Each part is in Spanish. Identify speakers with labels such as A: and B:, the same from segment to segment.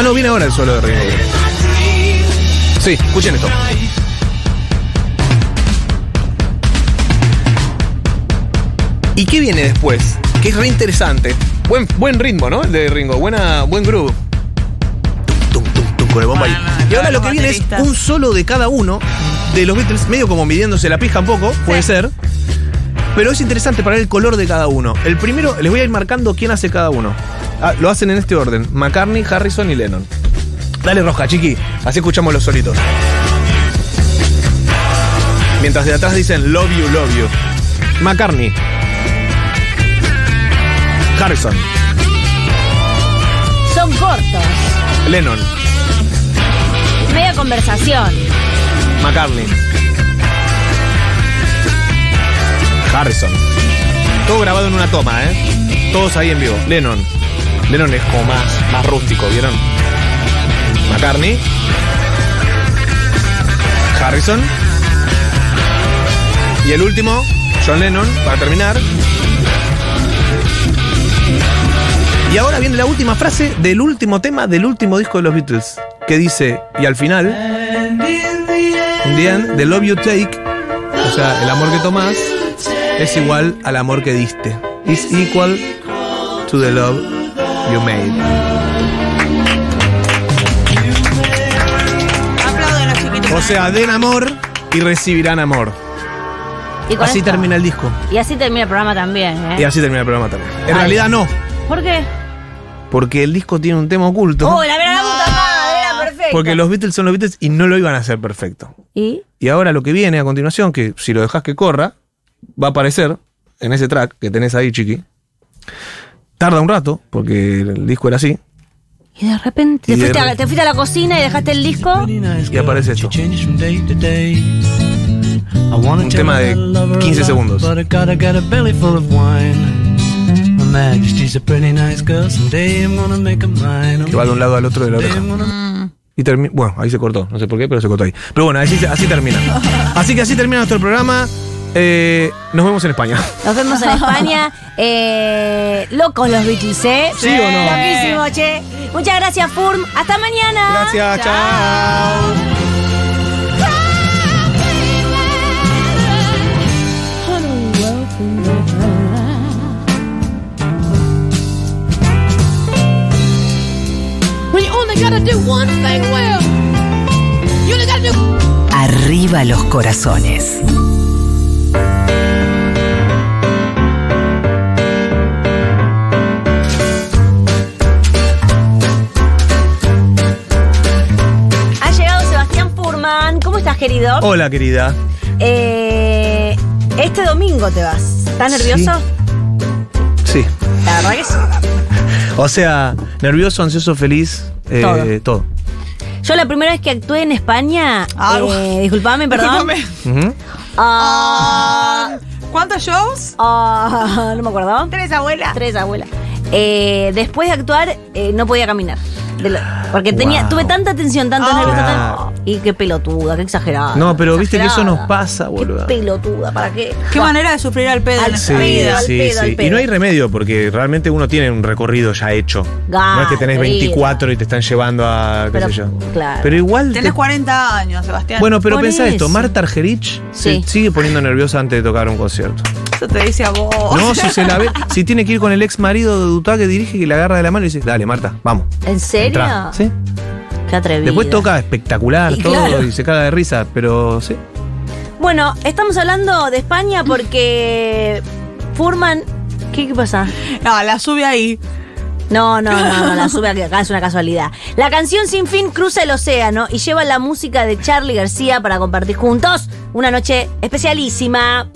A: Ah, no, viene ahora el solo de Ringo. Sí, escuchen esto. ¿Y qué viene después? Que es re interesante. Buen, buen ritmo, ¿no? El de Ringo. Buena, buen groove. Tum, tum, tum, tum, con el bombo ahí. Y ahora lo que viene es un solo de cada uno de los Beatles, medio como midiéndose la pija un poco, puede ser. Pero es interesante para ver el color de cada uno. El primero, les voy a ir marcando quién hace cada uno. Ah, lo hacen en este orden: McCartney, Harrison y Lennon. Dale roja, chiqui. Así escuchamos los solitos. Mientras de atrás dicen Love you, love you. McCartney. Harrison.
B: Son cortos.
A: Lennon.
B: Media conversación.
A: McCartney. Harrison. Todo grabado en una toma, ¿eh? Todos ahí en vivo. Lennon. Lennon es como más, más rústico, ¿vieron? McCartney. Harrison. Y el último, John Lennon, para terminar. Y ahora viene la última frase del último tema del último disco de los Beatles, que dice, y al final, in the the love you take, o sea, el amor que tomás, es igual al amor que diste. Is equal to the love you made.
C: Aplauden los chiquitos.
A: O sea, den amor y recibirán amor.
B: Y con
A: Así
B: esto-
A: termina el disco.
B: Y así termina el programa también, ¿eh?
A: Y así termina el programa también. En
B: Ay.
A: realidad no,
B: ¿Por qué?
A: porque el disco tiene un tema oculto.
B: ¡Oh, la verdad, la puta madre! Era perfecto.
A: Porque los Beatles son los Beatles y no lo iban a hacer perfecto.
B: ¿Y?
A: Y ahora lo que viene a continuación, que si lo dejas que corra, va a aparecer en ese track que tenés ahí, chiqui. Tarda un rato, porque el disco era así,
B: Y de repente
A: Y
B: te,
A: de
B: fuiste a,
A: re-
B: te fuiste a la cocina y dejaste el disco.
A: y aparece esto. Un tema de 15 segundos. Que va de un lado al otro de la oreja. Y termina. Bueno, ahí se cortó. No sé por qué, pero se cortó ahí. Pero bueno, así, así termina. Así que así termina nuestro programa. Eh, nos vemos en España.
B: Nos vemos en España. Eh, locos los Beatles, ¿eh?
A: ¿Sí o no?
B: Loquísimo, che. Muchas gracias, Furm. Hasta mañana.
A: Gracias, chao.
D: Arriba los corazones.
B: Querido?
A: Hola, querida.
B: Eh, este domingo te vas. ¿Estás nervioso?
A: Sí.
B: La verdad que sí.
A: O sea, nervioso, ansioso, feliz. eh,
B: Todo.
A: todo.
B: Yo la primera vez que actué en España,
C: Ah,
B: eh, disculpame, perdón.
C: Discúlpame.
A: Ujú.
B: Ah,
C: ¿Cuántos shows?
B: ah, no me acuerdo.
C: Tres, abuela.
B: Tres, abuela. Eh, después de actuar, eh, no podía caminar. De lo- porque tenía,
A: Wow.
B: tuve tanta tensión, tanto
C: Ah.
A: Claro.
B: tanto- Y qué pelotuda, qué exagerada.
A: No, pero viste que eso nos pasa,
B: Qué
A: boludo.
B: pelotuda, ¿para qué?
C: Qué manera de sufrir al pedo
B: Al pedo,
A: sí,
B: pedo, al
A: sí.
B: pedo.
A: Y no hay remedio porque realmente uno tiene un recorrido ya hecho. no es que tenés
B: Gana,
A: 24 y te están llevando a qué
B: Pero,
A: sé yo.
B: claro.
A: Pero igual.
C: Tenés
A: te-
C: 40 años, Sebastián.
A: Bueno, pero
B: Por
A: pensá esto,
B: eso.
A: Marta Argerich
B: Sí.
A: se sigue poniendo nerviosa antes de tocar un concierto.
C: Eso te dice a vos.
A: No, si se la ve, si tiene que ir con el ex marido de Dutá que dirige, que le agarra de la mano y dice, dale, Marta, vamos.
B: ¿En serio?
A: entrá". ¿Sí?
B: Qué atrevido.
A: Después toca espectacular
B: Y
A: todo
B: claro.
A: y se caga de risa, pero sí.
B: Bueno, estamos hablando de España porque Furman. ¿Qué, qué pasa?
C: No, la sube ahí.
B: No, no, no, no, la sube aquí, acá es una casualidad. La canción Sin Fin cruza el océano y lleva la música de Charlie García para compartir juntos una noche especialísima.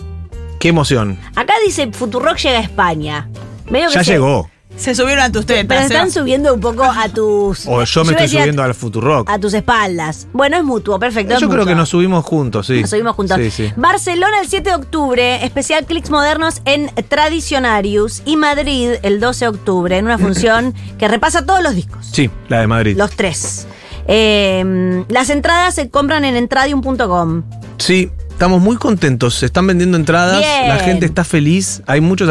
A: Qué emoción.
B: Acá dice Futurock llega a España. Medio que
A: Ya
B: se-
A: llegó.
C: Se subieron a tus tetas.
B: Pero se están
C: Seba.
B: subiendo un poco a tus.
A: O yo me estoy subiendo al Futurock.
B: A tus espaldas. Bueno, es mutuo, perfecto. es
A: Yo creo
B: mutuo.
A: que nos subimos juntos, sí.
B: Nos subimos juntos.
A: Sí, sí.
B: Barcelona el 7 de octubre, especial Clics Modernos en Tradicionarius. Y Madrid el 12 de octubre, en una función que repasa todos los discos.
A: Sí, la de Madrid.
B: Los tres. Eh, las entradas se compran en entradium.com.
A: Sí, estamos muy contentos. Se están vendiendo entradas,
B: Bien.
A: la gente está feliz. Hay muchos.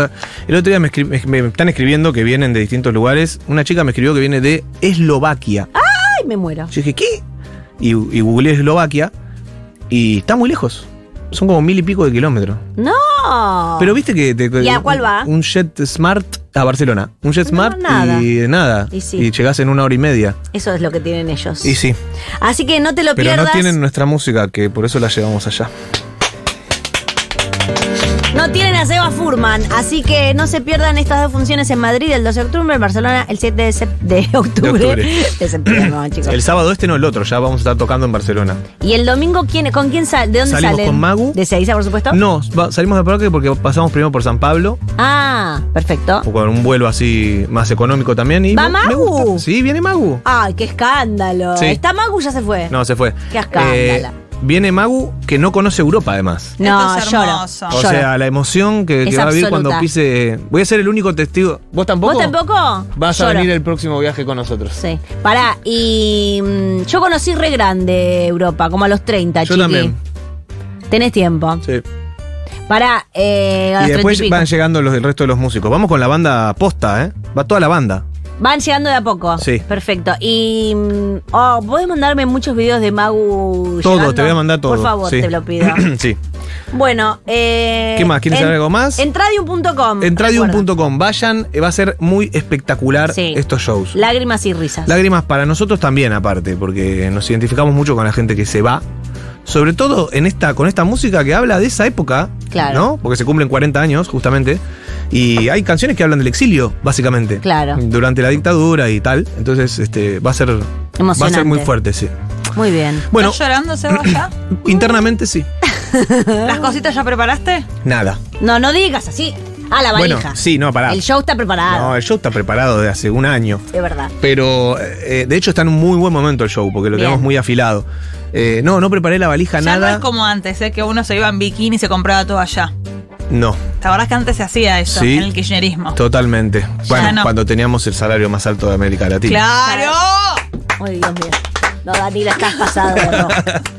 A: El otro día me, escri- me- me están escribiendo que vienen de distintos lugares. Una chica me escribió que viene de Eslovaquia.
B: ¡Ah! ¡Ay, me muero!
A: Yo dije, ¿qué? Y, y googleé Eslovaquia y está muy lejos. Son como mil y pico de kilómetros.
B: ¡No!
A: Pero viste que. te-
B: ¿Y a cuál va?
A: Un jet smart a Barcelona. Un jet
B: No,
A: smart
B: nada.
A: y nada.
B: Y sí.
A: Y llegás en una hora y media.
B: Eso es lo que tienen ellos.
A: Y sí.
B: Así que no te lo
A: Pero
B: pierdas.
A: no tienen nuestra música, que por eso la llevamos allá.
B: A Seba Furman, así que no se pierdan estas dos funciones en Madrid el 12 de octubre, en Barcelona el 7 de, octubre.
A: octubre.
B: De septiembre, no, chicos.
A: El sábado este no el otro, ya vamos a estar tocando en Barcelona.
B: ¿Y el domingo quién, con quién sale? ¿De dónde
A: Salimos
B: salen?
A: con Magu.
B: ¿De Seiza, por supuesto?
A: No, va- salimos de Parque porque pasamos primero por San Pablo,
B: Ah, perfecto.
A: con un vuelo así más económico también. Y
B: ¿Va
A: me-
B: Magu?
A: Sí, viene Magu.
B: Ay, qué escándalo.
A: Sí.
B: ¿Está Magu ya se fue?
A: No, se fue.
B: Qué escándalo.
A: Viene Magu que no conoce Europa además.
B: No,
C: Esto es
B: lloro.
A: O
B: Lloro.
A: sea, la emoción que, va a vivir
B: absoluta.
A: cuando pise. Voy a ser el único testigo. ¿Vos tampoco?
B: ¿Vos tampoco?
A: Vas a venir el próximo viaje con nosotros.
B: Sí. Pará, y mm, yo conocí re grande Europa, como a los 30,
A: Yo
B: chiqui.
A: también.
B: Tenés tiempo.
A: Sí.
B: Pará, eh, a
A: Y
B: los
A: después
B: 30 y pico.
A: van llegando los del resto de los músicos. Vamos con la banda posta, ¿eh? Va toda la banda.
B: Van llegando de a poco.
A: Sí.
B: Perfecto. Y. mm, Oh, ¿podés mandarme muchos videos de Magu?
A: Todo,
B: llegando?
A: te voy a mandar todo.
B: Por favor,
A: sí.
B: te lo pido.
A: sí.
B: bueno, eh.
A: ¿Qué más? ¿Quieres
B: en-
A: saber algo más?
B: Entradium.com.
A: Entradium.com. Vayan, eh, va a ser muy espectacular
B: Sí.
A: estos shows.
B: Lágrimas y risas.
A: Lágrimas para nosotros también, aparte, porque nos identificamos mucho con la gente que se va. Sobre todo en esta, con esta música que habla de esa época,
B: Claro.
A: ¿no? Porque se cumplen 40 años, justamente. Y hay canciones que hablan del exilio, básicamente.
B: Claro.
A: Durante la dictadura y tal. Entonces, este, va a ser. Va a ser muy fuerte, sí.
B: Muy bien.
A: Bueno,
C: ¿Estás llorando, Seba, ya?
A: internamente sí.
C: ¿Las cositas ya preparaste?
A: Nada.
B: No, no digas así. Ah, la valija.
A: Bueno, sí, no, pará.
B: El show está preparado.
A: No, el show está preparado de hace un año.
B: Es verdad.
A: Pero eh, de hecho está en un muy buen momento el show, porque lo
B: Bien.
A: tenemos muy afilado. Eh, no, no preparé la valija
C: Ya
A: nada.
C: no es como antes, ¿eh? que uno se iba en bikini y se compraba todo allá.
A: No,
C: ¿Te acordás que antes se hacía eso
A: Sí.
C: en el kirchnerismo?
A: totalmente. Bueno,
C: no.
A: cuando teníamos el salario más alto de América Latina.
C: ¡Claro!
B: Ay, Dios mío. No, Danila, estás pasado roja.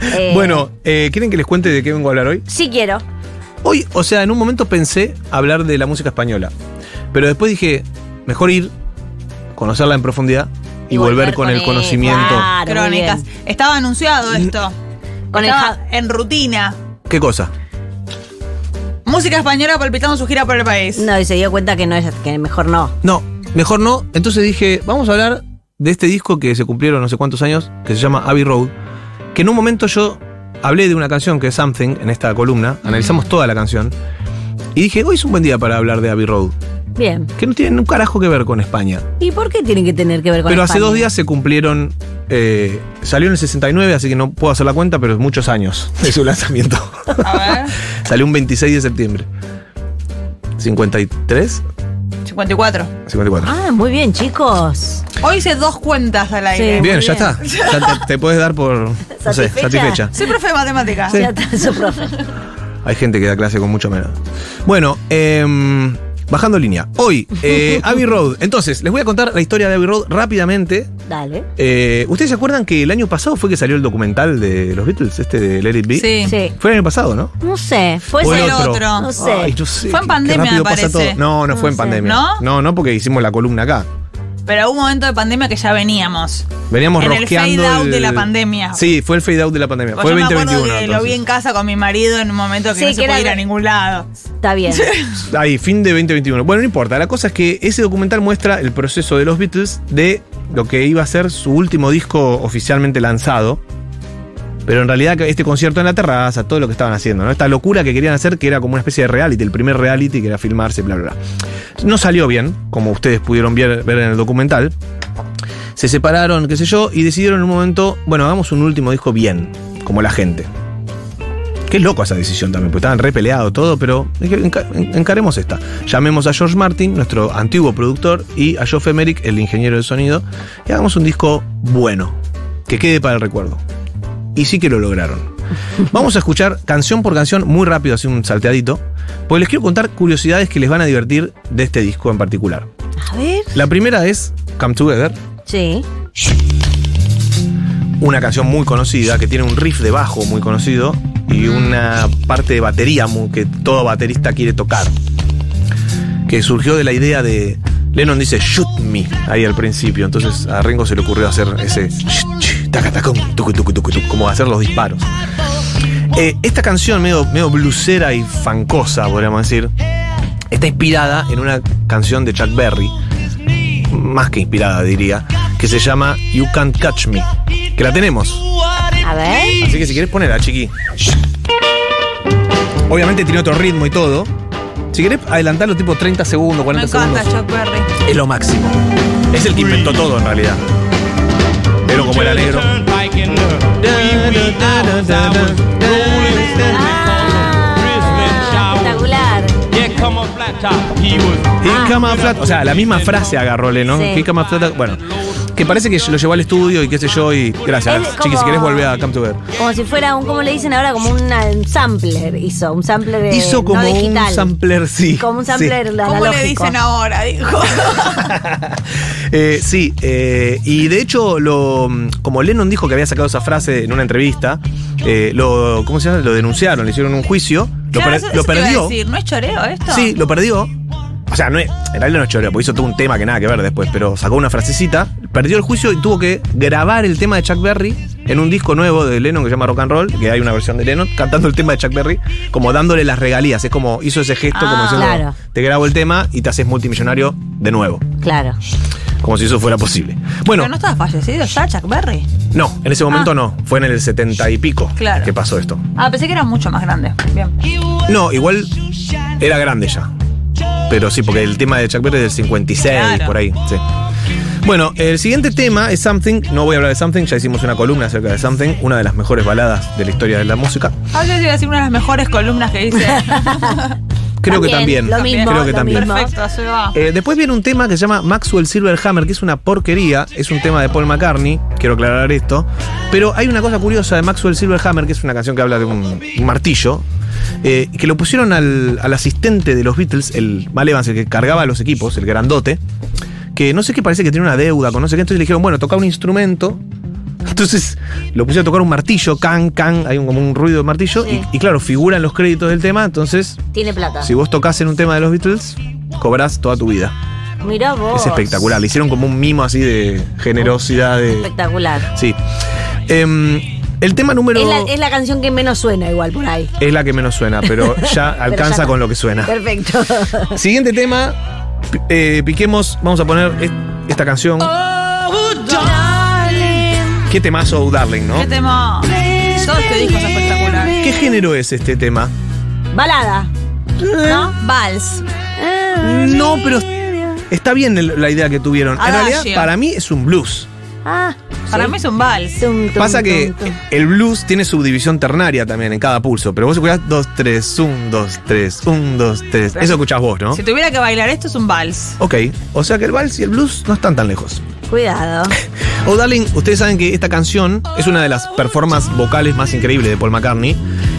B: Eh,
A: Bueno, eh, ¿quieren que les cuente de qué vengo a hablar hoy?
B: Sí quiero.
A: Hoy, o sea, en un momento pensé hablar de la música española. Pero después dije, mejor ir, conocerla en profundidad y, volver, con, el
B: él.
A: conocimiento.
B: Claro,
C: Crónicas. Estaba anunciado esto.
B: Con
C: Estaba en rutina.
A: ¿Qué cosa?
C: Música española palpitando su gira por el país.
B: No, y se dio cuenta que no es que mejor no.
A: No, mejor no. Entonces dije, vamos a hablar de este disco que se cumplieron no sé cuántos años, que se llama Abbey Road. Que en un momento yo hablé de una canción que es Something en esta columna, analizamos toda la canción. Y dije, hoy es un buen día para hablar de Abbey Road,
B: Bien.
A: que no tiene un carajo que ver con España.
B: ¿Y por qué tienen que tener que ver con
A: Pero hace
B: España?
A: dos días se cumplieron, eh, salió en el 69, así que no puedo hacer la cuenta, pero es muchos años de su lanzamiento.
C: A ver.
A: salió un 26 de septiembre. ¿53?
C: 54.
A: 54.
B: Ah, muy bien, chicos.
C: Hoy hice dos cuentas al aire.
B: Sí.
A: Bien, ya
B: bien.
A: está. Ya te, te puedes dar por no sé,
B: ¿Satisfecha?
C: Soy profe de matemáticas.
B: Ya está su profe.
A: Hay gente que da clase con mucho menos. Bueno, em, bajando línea. Hoy, eh, Abbey Road. Entonces, les voy a contar la historia de Abbey Road rápidamente.
B: Dale.
A: Eh, ¿Ustedes se acuerdan que el año pasado fue que salió el documental de los Beatles, este de Let It Be?
C: Sí.
B: Sí.
A: Fue el año pasado, ¿no?
B: No sé. Fue
C: el otro.
B: No sé.
A: Ay, no sé,
C: Fue en pandemia, me parece.
A: No, no,
B: No
A: fue en
B: sé.
A: pandemia.
C: ¿No?
A: No, no, porque hicimos la columna acá.
C: Pero hubo un momento de pandemia que ya veníamos.
A: Veníamos
C: En el fade out
A: el-
C: de la pandemia.
A: Sí, fue el fade out de la pandemia.
C: Pues
A: fue
C: yo me acuerdo
A: 2021.
C: que lo vi en casa con mi marido en un momento que
B: Sí,
C: no se
B: que
C: podía ir a ningún lado.
B: Está bien.
A: Ahí, fin de 2021. Bueno, no importa. La cosa es que ese documental muestra el proceso de los Beatles de lo que iba a ser su último disco oficialmente lanzado. Pero en realidad este concierto en la terraza, todo lo que estaban haciendo, ¿no? Esta locura que querían hacer, que era como una especie de reality, el primer reality que era filmarse, bla, bla, bla. No salió bien, como ustedes pudieron ver, en el documental. Se separaron, qué sé yo, y decidieron en un momento, bueno, hagamos un último disco bien, como la gente. Qué loco esa decisión también, porque estaban re peleados todo, pero encaremos esta. Llamemos a George Martin, nuestro antiguo productor, y a Geoff Emerick, el ingeniero de sonido, y hagamos un disco bueno, que quede para el recuerdo. Y sí que lo lograron. Vamos a escuchar canción por canción, muy rápido, así un salteadito, porque les quiero contar curiosidades que les van a divertir de este disco en particular.
B: A ver.
A: La primera es Come Together,
B: Sí.
A: una canción muy conocida que tiene un riff de bajo muy conocido y una parte de batería muy- que todo baterista quiere tocar. Que surgió de la idea de Lennon dice shoot me ahí al principio, entonces a Ringo se le ocurrió hacer ese sh- sh- como hacer los disparos. Eh, esta canción medio, medio blusera y fancosa, podríamos decir, está inspirada en una canción de Chuck Berry, más que inspirada diría, que se llama You Can't Catch Me, que la tenemos.
B: A ver.
A: Así que si querés ponerla, chiqui. Obviamente tiene otro ritmo y todo. Si querés adelantarlo tipo 30 segundos,
C: Me
A: 40
C: encanta
A: segundos.
C: Chuck Berry.
A: Es lo máximo. Es el que inventó todo en realidad. Como era negro.
B: Ah, espectacular.
A: He come a flat. O sea, la misma frase agarró Lennon.
B: Sí.
A: He come a flat. Bueno, que parece que lo llevó al estudio y qué sé yo. Y gracias,
B: Es
A: chiqui. Si
B: como-
A: querés volver a Come to Ver.
B: Como si fuera un, ¿cómo le dicen ahora? Como una- un sampler hizo, un sampler de,
A: Hizo como
B: no
A: un
B: digital.
A: sampler, sí.
B: Como un
A: sí.
B: sampler
C: ¿Cómo le dicen ahora? Dijo.
A: Eh, sí, eh, y de hecho, lo, como Lennon dijo que había sacado esa frase en una entrevista, eh, lo, ¿cómo se llama? Lo denunciaron, le hicieron un juicio, lo,
C: Claro,
A: per-
C: eso-
A: lo
C: eso te iba a
A: perdió.
C: decir, ¿No es choreo esto?
A: Sí, lo perdió. O sea, no es, en realidad no es choreo, porque hizo todo un tema que nada que ver después, pero sacó una frasecita, perdió el juicio y tuvo que grabar el tema de Chuck Berry en un disco nuevo de Lennon que se llama Rock and Roll, que hay una versión de Lennon cantando el tema de Chuck Berry, como dándole las regalías. Es como hizo ese gesto, como
C: Ah,
A: diciendo,
B: claro.
A: te grabo el tema y te haces multimillonario de nuevo.
B: Claro.
A: Como si eso fuera posible. Bueno,
C: Pero no estaba fallecido ya, Chuck Berry.
A: no, en ese momento
C: Ah.
A: no. Fue en el 70 y pico
C: Claro.
A: que pasó esto.
C: Ah, pensé que era mucho más grande. Bien.
A: No, igual era grande ya. Pero sí, porque el tema de Chuck Berry es del 56,
C: Claro.
A: por ahí. Sí. Bueno, el siguiente tema es Something. No voy a hablar de Something, ya hicimos una columna acerca de Something, una de las mejores baladas de la historia de la música.
C: A veces iba a decir una de las mejores columnas que hice.
A: Creo que
B: También, lo mismo,
A: Creo que
B: lo
A: también.
B: mismo.
C: Perfecto, se va.
A: Eh, después viene un tema que se llama Maxwell Silverhammer, que es una porquería, es un tema de Paul McCartney, quiero aclarar esto, pero hay una cosa curiosa de Maxwell Silverhammer, que es una canción que habla de un, un martillo, eh, que lo pusieron al, al asistente de los Beatles, el Mal Evans, el que cargaba los equipos, el grandote, que no sé qué parece que tiene una deuda con no sé qué, entonces le dijeron, bueno, toca un instrumento. Entonces lo pusieron a tocar un martillo, can, can, hay un, como un ruido de martillo,
B: Sí.
A: y, y claro, figuran los créditos del tema, entonces
B: Tiene plata.
A: si vos tocas en un tema de los Beatles, cobrás toda tu vida.
B: Mirá vos.
A: Es espectacular. Le hicieron como un mimo así de generosidad. De...
B: Espectacular.
A: Sí. Em, el tema número.
B: Es la, es la canción que menos suena igual por ahí.
A: es la que menos suena, pero ya
B: Pero
A: alcanza
B: ya-
A: con lo que suena.
B: Perfecto.
A: Siguiente tema. eh, piquemos. Vamos a poner es- esta canción. Qué temazo, oh, Darling, ¿no?
C: ¿Qué tema? Todo este disco es espectacular.
A: ¿Qué género es este tema?
B: Balada. ¿No?
C: Vals.
A: No, pero está bien la idea que tuvieron. En realidad, para mí es un blues.
B: Ah.
C: Para mí es un vals.
B: Tum, tum,
A: Pasa que
B: tum, tum.
A: el blues tiene subdivisión ternaria también en cada pulso, pero vos escuchás 2, 3, 1, 2, 3, 1, 2, 3. Eso escuchás vos, ¿no?
C: Si tuviera que bailar esto es un vals.
A: Ok, o sea que el vals y el blues no están tan lejos.
B: Cuidado.
A: Oh Darling, ustedes saben que esta canción es una de las performances vocales más increíbles de Paul McCartney,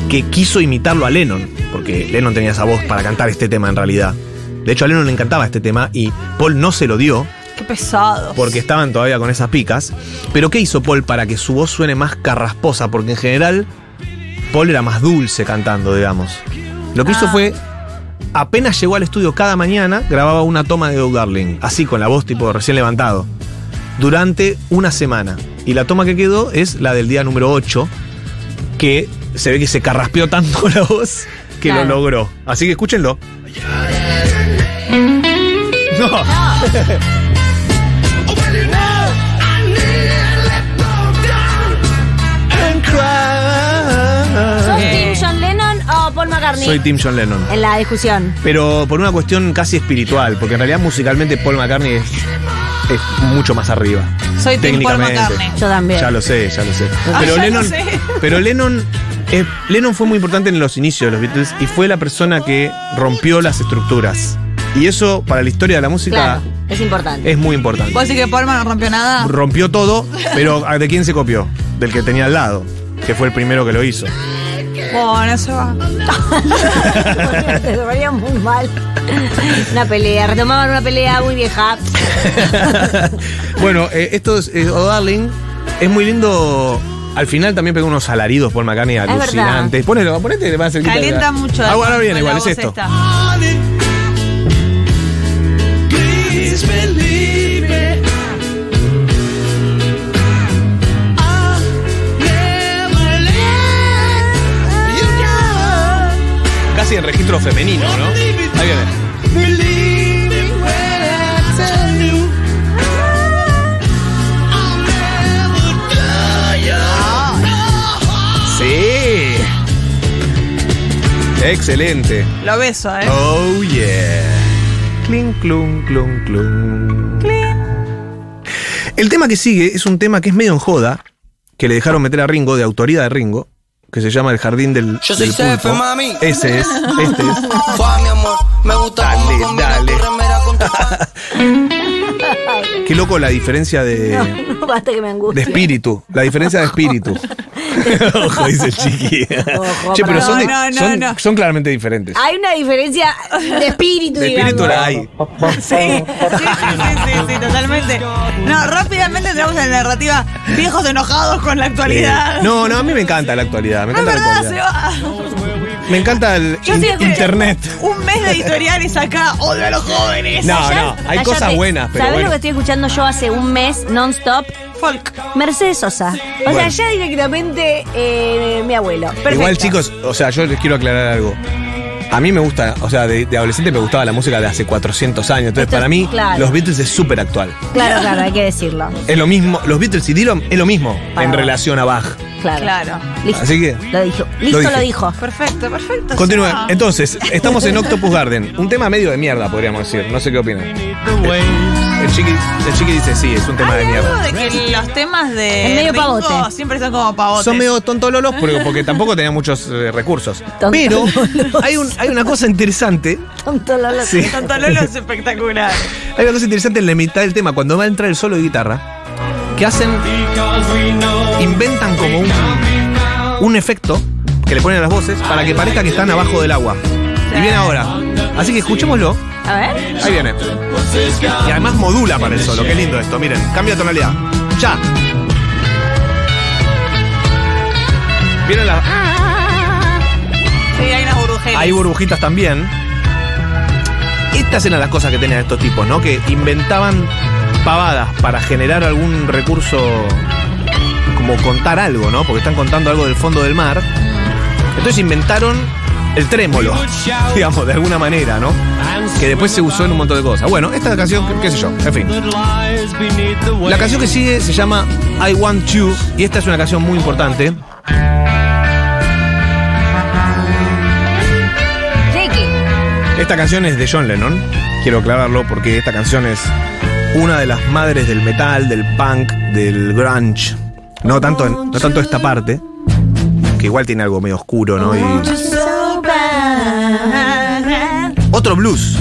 A: que quiso imitarlo a Lennon, porque Lennon tenía esa voz para cantar este tema en realidad. De hecho, a Lennon le encantaba este tema y Paul no se lo dio Porque estaban todavía con esas picas. Pero ¿qué hizo Paul para que su voz suene más carrasposa? Porque en general Paul era más dulce cantando, digamos. Lo que hizo
C: Ah.
A: fue, apenas llegó al estudio cada mañana, grababa una toma de Oh Darling, así con la voz tipo recién levantado, durante una semana. Y la toma que quedó es la del día número 8, que se ve que se carraspeó tanto la voz que
B: Claro.
A: lo logró. Así que escúchenlo. No.
B: ¿Sos McCartney?
A: Soy Tim John Lennon.
B: En la discusión.
A: Pero por una cuestión casi espiritual, porque en realidad musicalmente Paul McCartney es, es mucho más arriba.
C: Soy Team Paul. McCartney.
B: Yo también.
A: Ya lo sé, ya lo sé.
C: Ah,
A: Pero Lennon,
C: sé.
A: pero Lennon, eh, Lennon fue muy importante en los inicios de los Beatles y fue la persona que rompió las estructuras. Y eso para la historia de la música
B: Claro, es importante.
A: es muy importante.
C: ¿Vos decís que Paul no rompió nada?
A: Rompió todo, pero ¿de quién se copió? Del que tenía al lado, que fue el primero que lo hizo.
C: Bueno, se va.
B: Te dolía muy mal. Una pelea, retomaban una pelea muy vieja.
A: bueno, eh, esto es eh, Oh Darling. Es muy lindo. Al final también pegó unos alaridos por McCartney alucinantes. Ponelo, ponete, va a ser
C: Calienta mucho.
A: Ah, ahora viene igual, es esto.
C: esta.
A: Casi en registro femenino, ¿no? Ahí viene. Sí. Excelente.
C: Lo beso, ¿eh?
A: Oh yeah. Clink, clun, clun, clun. El tema que sigue es un tema que es medio en joda, que le dejaron meter a Ringo, de autoría de Ringo, que se llama El Jardín del,
E: Yo soy
A: del
E: Cefe,
A: Pulpo.
E: mami.
A: Ese es, este es.
E: Fua, mi amor, me gusta
A: Dale,
E: cómo
A: dale.
E: tu
A: Qué loco la diferencia de,
B: No, no basta que me
A: de espíritu. La diferencia de espíritu. Ojo, dice el chiqui.
B: Ojo,
A: che, pero son,
C: No, no,
A: son-
C: no.
A: son claramente diferentes.
B: Hay una diferencia de espíritu,
A: De
B: digamos.
A: espíritu la hay.
C: Sí, sí, sí, sí, sí, sí, totalmente. No, rápidamente entramos en la narrativa viejos enojados con la actualidad.
A: No, no, a mí me encanta la actualidad. Me
C: No, es
A: encanta la
C: verdad, se
A: actualidad.
C: va.
A: Me encanta el
C: Yo
A: in- internet.
C: Un mes de editoriales acá, odio a los jóvenes.
A: No, no, hay cosas buenas, pero
B: ¿Sabés
A: bueno.
B: lo que estoy escuchando yo hace un mes, non-stop?
C: Folk.
B: Mercedes Sosa. O
A: Bueno.
B: sea, ya directamente eh, mi abuelo. Perfecto.
A: Igual, chicos, o sea, yo les quiero aclarar algo. A mí me gusta, o sea, de, de adolescente me gustaba la música de hace 400 años. Entonces,
B: Esto
A: para mí,
B: claro.
A: los Beatles es súper actual.
B: Claro, claro, hay que decirlo.
A: Es lo mismo, los Beatles y Dylan es lo mismo
B: Para
A: en
B: vos.
A: relación a Bach.
B: Claro.
C: Claro.
B: Listo.
A: Así que,
B: Lo dijo. Listo,
A: dije.
B: lo, dijo.
C: Perfecto, perfecto.
A: continúe.
C: ya.
A: Entonces, estamos en Octopus Garden. Un tema medio de mierda, podríamos decir. No sé qué opinan. El chiqui, el chiqui dice, sí, es un tema de
C: algo
A: mierda.
C: de que los temas de
B: Es medio
C: Ringo
B: pavote.
C: siempre son como pavotes.
A: Son medio tontololos porque, porque tampoco tenía muchos eh, recursos. Pero
B: Tontololos.
A: hay, un- hay una cosa interesante.
B: Tonto Lolo.
A: Sí.
C: Tanto Lolo es espectacular.
A: Hay una cosa interesante en la mitad del tema, cuando va a entrar el solo de guitarra, que hacen, inventan como un, un efecto que le ponen a las voces para que parezca que están abajo del agua. Y viene ahora. Así que escuchémoslo.
B: A ver.
A: Ahí viene. Y además modula para el solo. Qué lindo esto. Miren, cambia de tonalidad. Ya. Vienen las.
C: Sí, hay unas burbujeras.
A: Hay burbujitas también. Estas eran las cosas que tenían estos tipos, ¿no? Que inventaban pavadas para generar algún recurso, como contar algo, ¿no? Porque están contando algo del fondo del mar. Entonces inventaron el trémolo, digamos, de alguna manera, ¿no? Que después se usó en un montón de cosas. Bueno, esta canción, qué- sé yo, en fin. La canción que sigue se llama I Want You y esta es una canción muy importante. Esta canción es de John Lennon, quiero aclararlo porque esta canción es una de las madres del metal, del punk, del grunge. No tanto, en- no tanto esta parte, que igual tiene algo medio oscuro, ¿no? Y otro blues.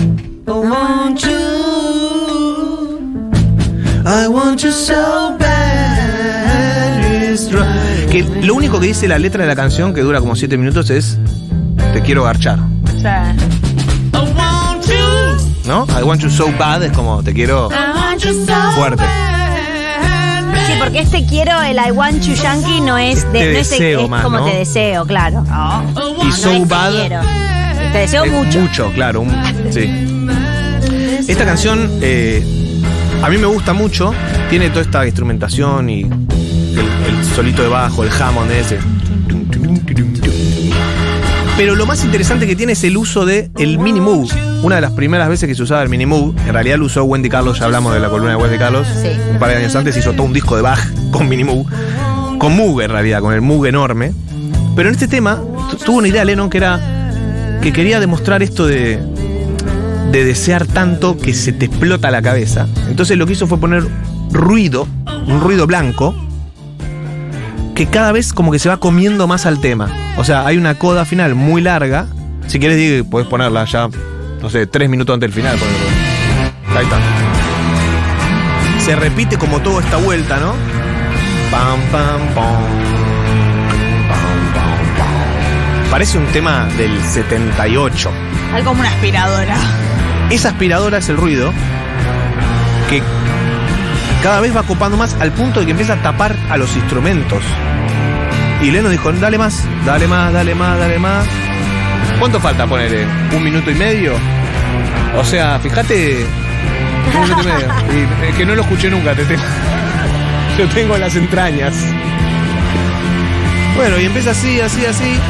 A: I want you so bad, it's right. Que lo único que dice la letra de la canción, que dura como 7 minutos, es Te quiero garchar. ¿No? I want you so bad es como te quiero fuerte.
B: Sí, porque este quiero, el I want you yankee, no es de.
A: Te
B: no es, de-
A: deseo
B: es
A: más,
B: como
A: ¿no?
B: te deseo, claro.
A: Y
B: No
A: so
B: es te
A: bad
B: quiero. Te deseo
A: es
B: mucho.
A: Mucho, claro. un- sí. Esta canción eh, a mí me gusta mucho. Tiene toda esta instrumentación y el, el solito de bajo, el Hammond ese. Pero lo más interesante que tiene es el uso de el mini moog. Una de las primeras veces que se usaba el mini moog, en realidad lo usó Wendy Carlos, ya hablamos de la columna de Wendy Carlos.
B: Sí.
A: Un par de años antes hizo todo un disco de Bach con mini moog. Con moog en realidad, con el moog enorme. Pero en este tema tu- tuvo una idea Lennon que era que quería demostrar esto de, de desear tanto que se te explota la cabeza. Entonces lo que hizo fue poner ruido, un ruido blanco, que cada vez como que se va comiendo más al tema. O sea, hay una coda final muy larga. Si quieres, puedes ponerla ya, no sé, tres minutos antes del final. ponerlo. Ahí está. Se repite como toda esta vuelta, ¿no? Pam, pam, pam. Pam, pam, pam. Parece un tema del 78.
C: Algo como una aspiradora.
A: Esa aspiradora es el ruido que cada vez va copando más al punto de que empieza a tapar a los instrumentos. Y Leno dijo, dale más, dale más, dale más, dale más. ¿Cuánto falta ponerle? ¿Un minuto y medio? O sea, fíjate Un minuto y medio. Y, eh, que no lo escuché nunca, te tengo. Lo tengo en las entrañas. Bueno, y empieza así, así, así.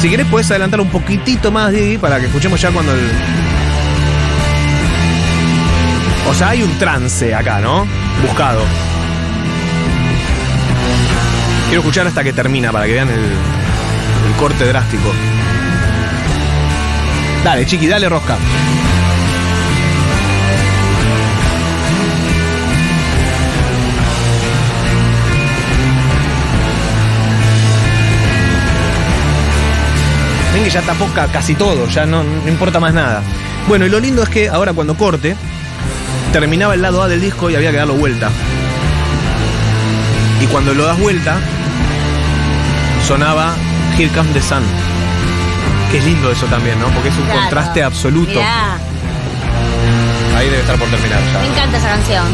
A: Si querés puedes adelantar un poquitito más, Diego, para que escuchemos ya cuando el. O sea, hay un trance acá, ¿no? Buscado. Quiero escuchar hasta que termina para que vean el, el corte drástico. Dale, chiqui, dale rosca. Ven que ya tapó ca- casi todo, ya no, no importa más nada. Bueno, y lo lindo es que ahora cuando corte, terminaba el lado A del disco y había que darlo vuelta. Y cuando lo das vuelta, sonaba Here Comes the Sun. Es lindo eso también, ¿no? Porque es un
B: Claro.
A: contraste absoluto.
B: Mirá,
A: Ahí debe estar por terminar
B: me
A: ya.
B: encanta esa canción.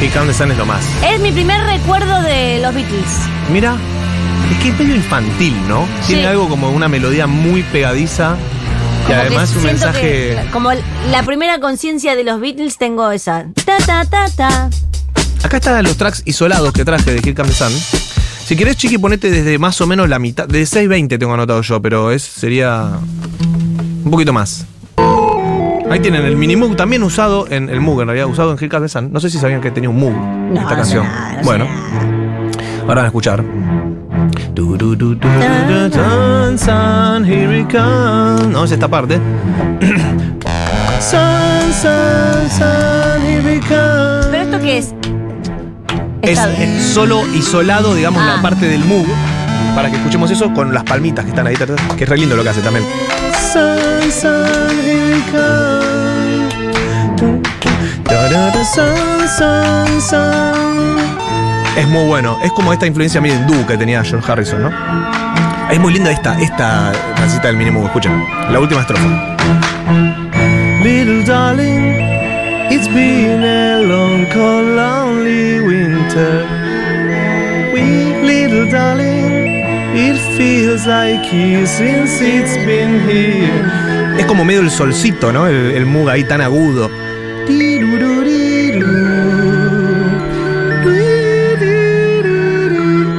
A: Here Comes the Sun es lo más.
B: Es mi primer recuerdo de los Beatles.
A: Mira, es que es medio infantil, ¿no? Tiene
B: Sí.
A: algo como una melodía muy pegadiza. Y
B: Como que
A: además un mensaje.
B: que, como la primera conciencia de los Beatles tengo esa. Ta ta ta ta.
A: Acá están los tracks isolados que traje de Here Comes the Sun. Si querés, Chiqui, ponete desde más o menos la mitad. De 6.20 tengo anotado yo, pero es, sería un poquito más. Ahí tienen el mini Moog también usado en el Moog, en realidad, usado en the Sun. No sé si sabían que tenía un Moog
B: No,
A: esta
B: no sé
A: canción.
B: nada, no sé
A: bueno,
B: nada.
A: ahora van a escuchar. No, es esta parte.
B: ¿Pero esto qué es?
A: Es, es solo isolado, digamos,
B: Ah.
A: la parte del Moog. Para que escuchemos eso con las palmitas que están ahí, que es re lindo lo que hace también. Sun, sun, here it comes. Da, da, da, sun, sun, sun. Es muy bueno. Es como esta influencia medio hindú que tenía George Harrison, ¿no? Es muy linda esta, esta casita del mini Moog. Escuchen, la última estrofa. Little darling, it's been a long, cold, lonely winter. We, little darling, it feels like years since it's been here. Es como medio el solcito, ¿no? El, el Moog ahí tan agudo.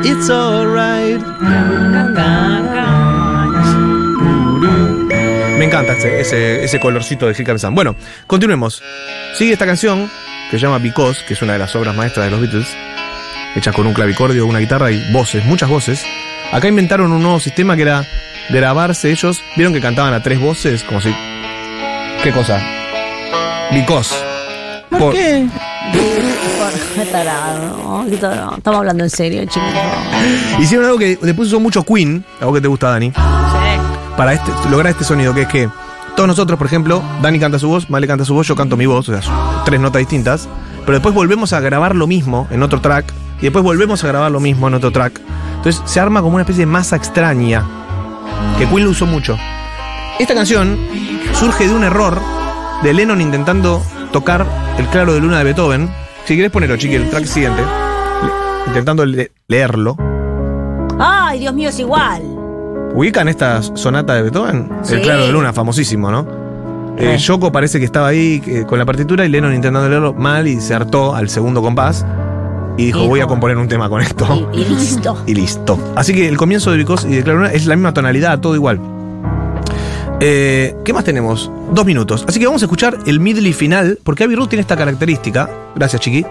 A: It's alright. Me encanta ese, ese, ese colorcito de the Sun. Bueno, continuemos. Sigue esta canción que se llama Because, que es una de las obras maestras de los Beatles, hecha con un clavicordio, una guitarra y voces, muchas voces. Acá inventaron un nuevo sistema que era grabarse ellos. ¿Vieron que cantaban a tres voces? Como si. ¿Qué cosa? Because. ¿Por,
B: Qué tarado, ¿no? Qué tarado. Estamos hablando en serio, chicos.
A: Hicieron algo que después usó mucho Queen, algo que te gusta, Dani. para este, lograr este sonido, que es que todos nosotros, por ejemplo, Dani canta su voz, Male canta su voz, yo canto mi voz, o sea, tres notas distintas, pero después volvemos a grabar lo mismo en otro track, y después volvemos a grabar lo mismo en otro track. Entonces se arma como una especie de masa extraña, que Queen lo usó mucho. Esta canción surge de un error de Lennon intentando tocar el claro de luna de Beethoven. Si querés ponerlo, chiqui, el track siguiente, intentando le- leerlo.
B: Ay, Dios mío, es igual.
A: ¿Ubican esta sonata de Beethoven?
B: Sí.
A: El Claro de Luna, famosísimo, ¿no? Eh. Yoko parece que estaba ahí eh, con la partitura y Lennon intentando leerlo mal y se hartó al segundo compás y dijo, voy a componer un tema con esto.
B: Y, y listo.
A: Y listo. Así que el comienzo de Because y de Claro Luna es la misma tonalidad, todo igual. Eh, ¿Qué más tenemos? Dos minutos. Así que vamos a escuchar el middle y final, porque Abbey Road tiene esta característica, gracias Chiqui,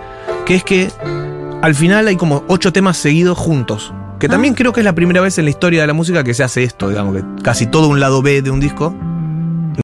A: que es que al final hay como ocho temas seguidos juntos. Que también creo que es la primera vez en la historia de la música que se hace esto, digamos, que casi todo un lado B de un disco